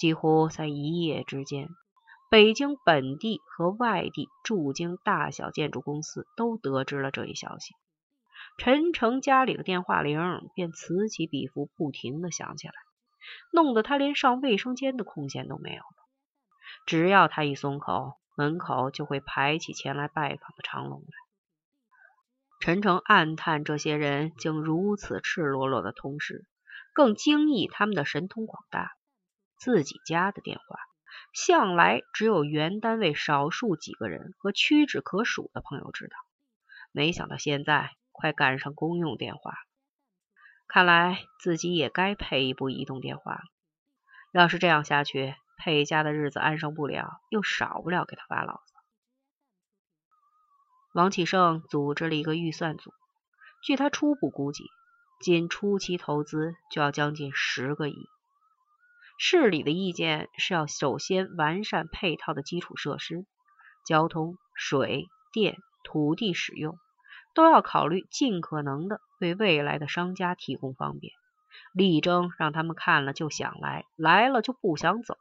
几乎在一夜之间，北京本地和外地驻京大小建筑公司都得知了这一消息。陈诚家里的电话铃便此起彼伏，不停的响起来，弄得他连上卫生间的空闲都没有了。只要他一松口，门口就会排起前来拜访的长龙来。陈诚暗叹，这些人竟如此赤裸裸的同时，更惊异他们的神通广大。自己家的电话，向来只有原单位少数几个人和屈指可数的朋友知道。没想到现在快赶上公用电话，看来自己也该配一部移动电话了。要是这样下去，佩家的日子安生不了，又少不了给他发牢骚。王启胜组织了一个预算组，据他初步估计，仅初期投资就要将近十个亿。市里的意见是要首先完善配套的基础设施，交通、水电、土地使用都要考虑，尽可能的为未来的商家提供方便，力争让他们看了就想来，来了就不想走。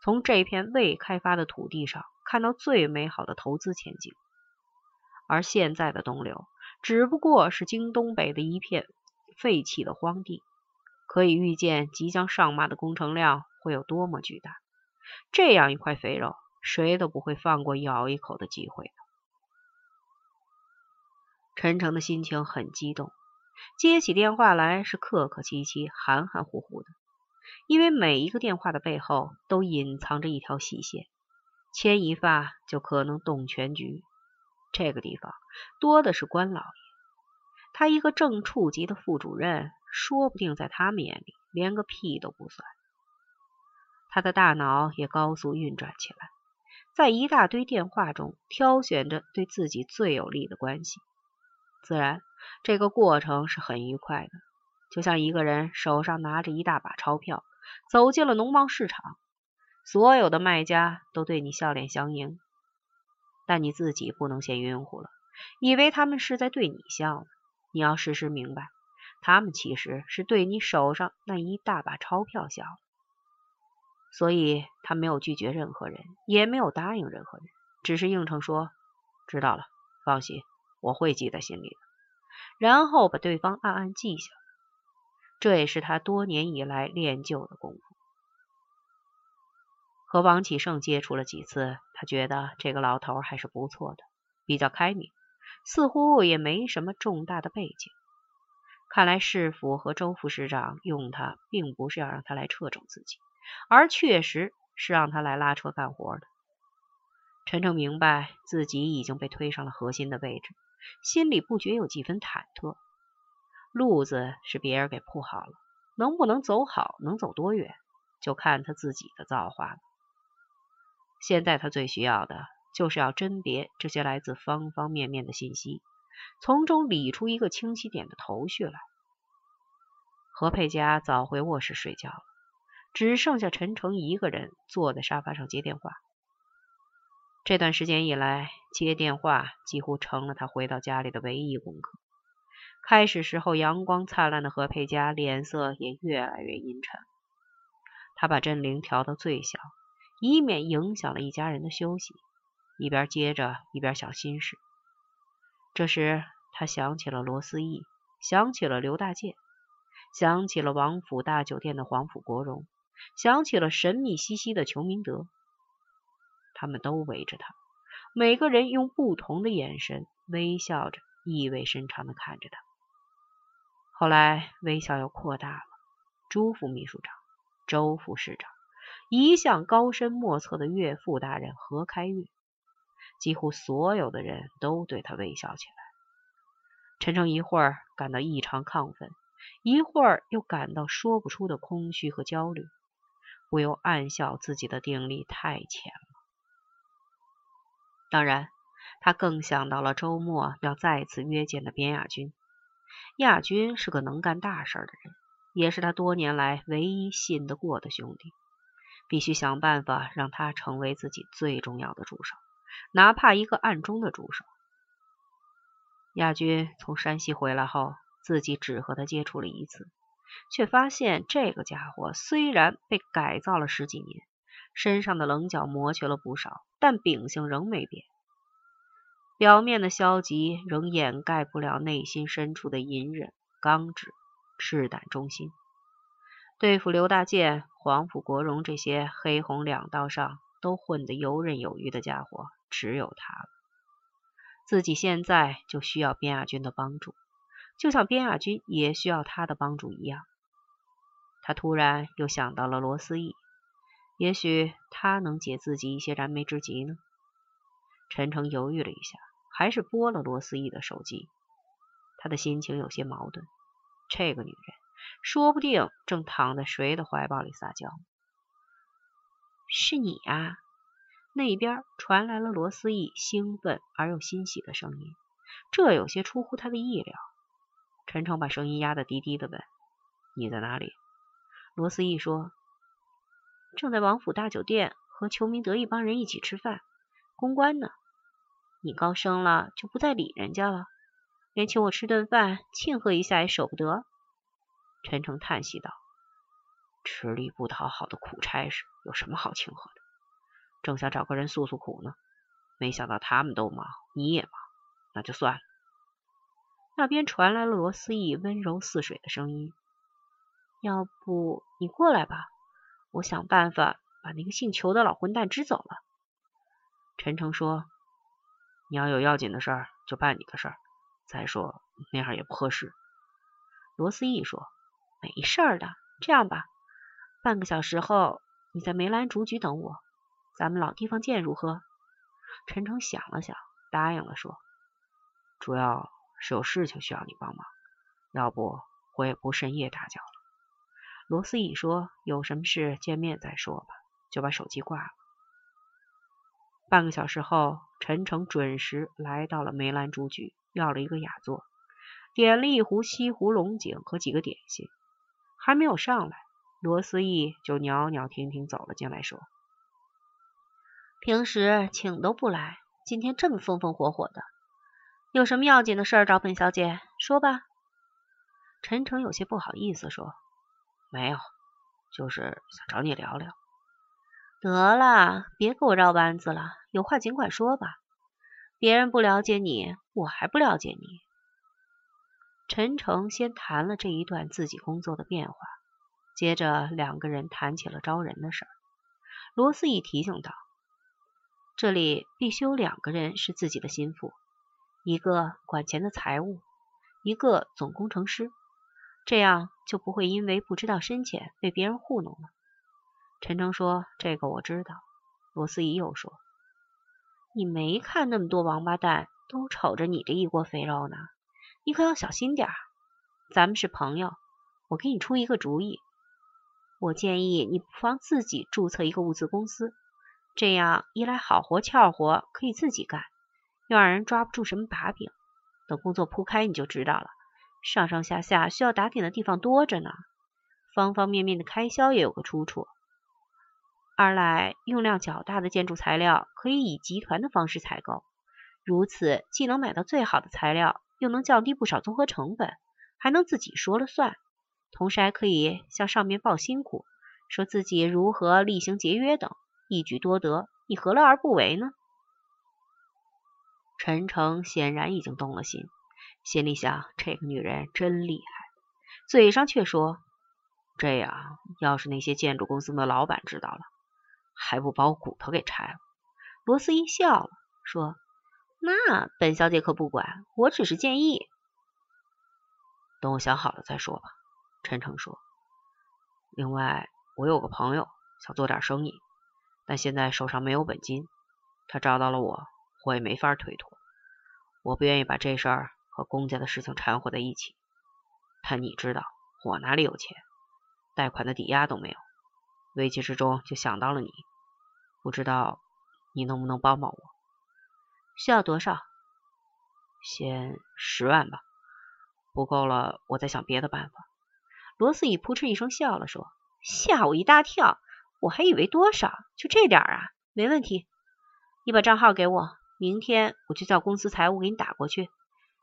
从这片未开发的土地上看到最美好的投资前景，而现在的东流只不过是京东北的一片废弃的荒地。可以预见，即将上马的工程量会有多么巨大。这样一块肥肉，谁都不会放过咬一口的机会的。陈诚的心情很激动，接起电话来是客客气气、含含糊糊的，因为每一个电话的背后都隐藏着一条细线，牵一发就可能动全局。这个地方多的是官老爷，他一个正处级的副主任。说不定在他们眼里连个屁都不算。他的大脑也高速运转起来，在一大堆电话中挑选着对自己最有利的关系。自然，这个过程是很愉快的，就像一个人手上拿着一大把钞票，走进了农贸市场，所有的卖家都对你笑脸相迎，但你自己不能先晕乎了，以为他们是在对你笑呢。你要时时明白。他们其实是对你手上那一大把钞票笑，所以他没有拒绝任何人，也没有答应任何人，只是应承说：“知道了，放心，我会记在心里的。”然后把对方暗暗记下。这也是他多年以来练就的功夫。和王启胜接触了几次，他觉得这个老头还是不错的，比较开明，似乎也没什么重大的背景。看来市府和周副市长用他，并不是要让他来掣肘自己，而确实是让他来拉车干活的。陈诚明白自己已经被推上了核心的位置，心里不觉有几分忐忑。路子是别人给铺好了，能不能走好，能走多远，就看他自己的造化了。现在他最需要的，就是要甄别这些来自方方面面的信息。从中理出一个清晰点的头绪来。何佩佳早回卧室睡觉了，只剩下陈诚一个人坐在沙发上接电话。这段时间以来，接电话几乎成了他回到家里的唯一功课。开始时候阳光灿烂的何佩佳脸色也越来越阴沉。他把振铃调到最小，以免影响了一家人的休息，一边接着一边想心事。这时，他想起了罗思义，想起了刘大健，想起了王府大酒店的黄甫国荣，想起了神秘兮兮的裘明德。他们都围着他，每个人用不同的眼神微笑着，意味深长的看着他。后来，微笑又扩大了。朱副秘书长、周副市长，一向高深莫测的岳父大人何开岳。几乎所有的人都对他微笑起来。陈诚一会儿感到异常亢奋，一会儿又感到说不出的空虚和焦虑，不由暗笑自己的定力太浅了。当然，他更想到了周末要再次约见的边亚军。亚军是个能干大事的人，也是他多年来唯一信得过的兄弟，必须想办法让他成为自己最重要的助手。哪怕一个暗中的助手，亚军从山西回来后，自己只和他接触了一次，却发现这个家伙虽然被改造了十几年，身上的棱角磨去了不少，但秉性仍没变。表面的消极仍掩盖不了内心深处的隐忍、刚直、赤胆忠心。对付刘大健、黄埔国荣这些黑红两道上都混得游刃有余的家伙，只有他了。自己现在就需要边亚军的帮助，就像边亚军也需要他的帮助一样。他突然又想到了罗思义，也许他能解自己一些燃眉之急呢。陈诚犹豫了一下，还是拨了罗思义的手机。他的心情有些矛盾，这个女人说不定正躺在谁的怀抱里撒娇。是你啊！那边传来了罗思义兴奋而又欣喜的声音，这有些出乎他的意料。陈诚把声音压得低低的问：“你在哪里？”罗思义说：“正在王府大酒店和裘明德一帮人一起吃饭，公关呢。你高升了就不再理人家了，连请我吃顿饭庆贺一下也舍不得。”陈诚叹息道：“吃力不讨好的苦差事有什么好庆贺的？正想找个人诉诉苦呢，没想到他们都忙，你也忙，那就算了。”那边传来了罗思义温柔似水的声音。要不你过来吧，我想办法把那个姓裘的老混蛋支走了。陈诚说：“你要有要紧的事儿，就办你的事儿。再说那样也不合适。”罗思义说：“没事儿的，这样吧，半个小时后你在梅兰竹菊等我，咱们老地方见，如何？”陈诚想了想，答应了，说：“主要是有事情需要你帮忙，要不我也不深夜打搅了。”罗思颖说：“有什么事见面再说吧。”就把手机挂了。半个小时后，陈诚准时来到了梅兰竹菊，要了一个雅座，点了一壶西湖龙井和几个点心。还没有上来，罗思义就袅袅婷婷走了进来，说：“平时请都不来，今天这么风风火火的，有什么要紧的事找本小姐说吧。”陈诚有些不好意思说。没有，就是想找你聊聊。得了，别给我绕弯子了，有话尽管说吧。别人不了解你，我还不了解你。陈诚先谈了这一段自己工作的变化，接着两个人谈起了招人的事儿。罗思义提醒道：“这里必须有两个人是自己的心腹，一个管钱的财务，一个总工程师。”这样就不会因为不知道深浅被别人糊弄了。陈诚说：“这个我知道。”罗思怡又说：“你没看那么多王八蛋都瞅着你这一锅肥肉呢，你可要小心点儿。咱们是朋友，我给你出一个主意。我建议你不妨自己注册一个物资公司，这样一来好活俏活可以自己干，又让人抓不住什么把柄。等工作铺开，你就知道了。”上上下下需要打点的地方多着呢，方方面面的开销也有个出处。二来，用量较大的建筑材料可以以集团的方式采购，如此既能买到最好的材料，又能降低不少综合成本，还能自己说了算。同时还可以向上面报辛苦，说自己如何厉行节约等，一举多得。你何乐而不为呢？陈诚显然已经动了心。心里想，这个女人真厉害，嘴上却说：“这样，要是那些建筑公司的老板知道了，还不把我骨头给拆了？”罗斯一笑了，说：“那本小姐可不管，我只是建议。”等我想好了再说吧。”陈诚说。“另外，我有个朋友想做点生意，但现在手上没有本金，他找到了我，我也没法推脱。我不愿意把这事儿。”和公家的事情掺和在一起，但你知道我哪里有钱，贷款的抵押都没有，危机之中就想到了你，不知道你能不能帮帮我？需要多少？先十万吧，不够了我再想别的办法。罗思义扑哧一声笑了，说：“吓我一大跳，我还以为多少，就这点啊？没问题，你把账号给我，明天我就叫公司财务给你打过去。”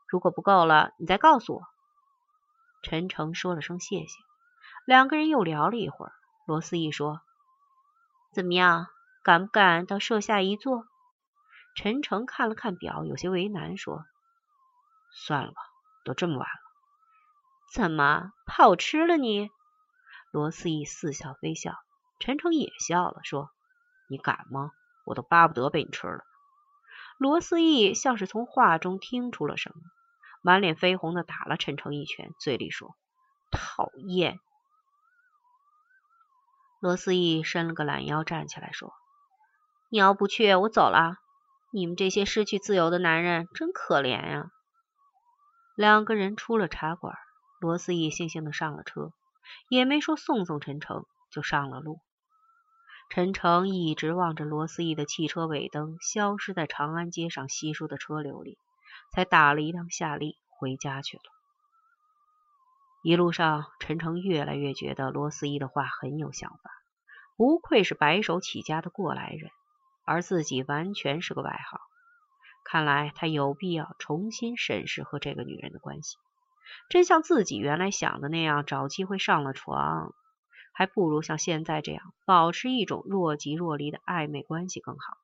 如果不够了，你再告诉我。陈诚说了声谢谢，两个人又聊了一会儿。罗思义说：“怎么样，敢不敢到舍下一坐？”陈诚看了看表，有些为难，说：“算了吧，都这么晚了。”怎么怕我吃了你？罗思义似笑非笑，陈诚也笑了，说：“你敢吗？我都巴不得被你吃了。”罗思义像是从话中听出了什么，满脸绯红的打了陈诚一拳，嘴里说：“讨厌。”罗思义伸了个懒腰，站起来说：“你要不去，我走了。你们这些失去自由的男人真可怜呀。”两个人出了茶馆，罗思义悻悻的上了车，也没说送送陈诚，就上了路。陈诚一直望着罗思义的汽车尾灯消失在长安街上稀疏的车流里，才打了一辆夏利回家去了。一路上，陈诚越来越觉得罗思义的话很有想法，不愧是白手起家的过来人，而自己完全是个外行。看来他有必要重新审视和这个女人的关系。真像自己原来想的那样，找机会上了床。还不如像现在这样保持一种若即若离的暧昧关系更好。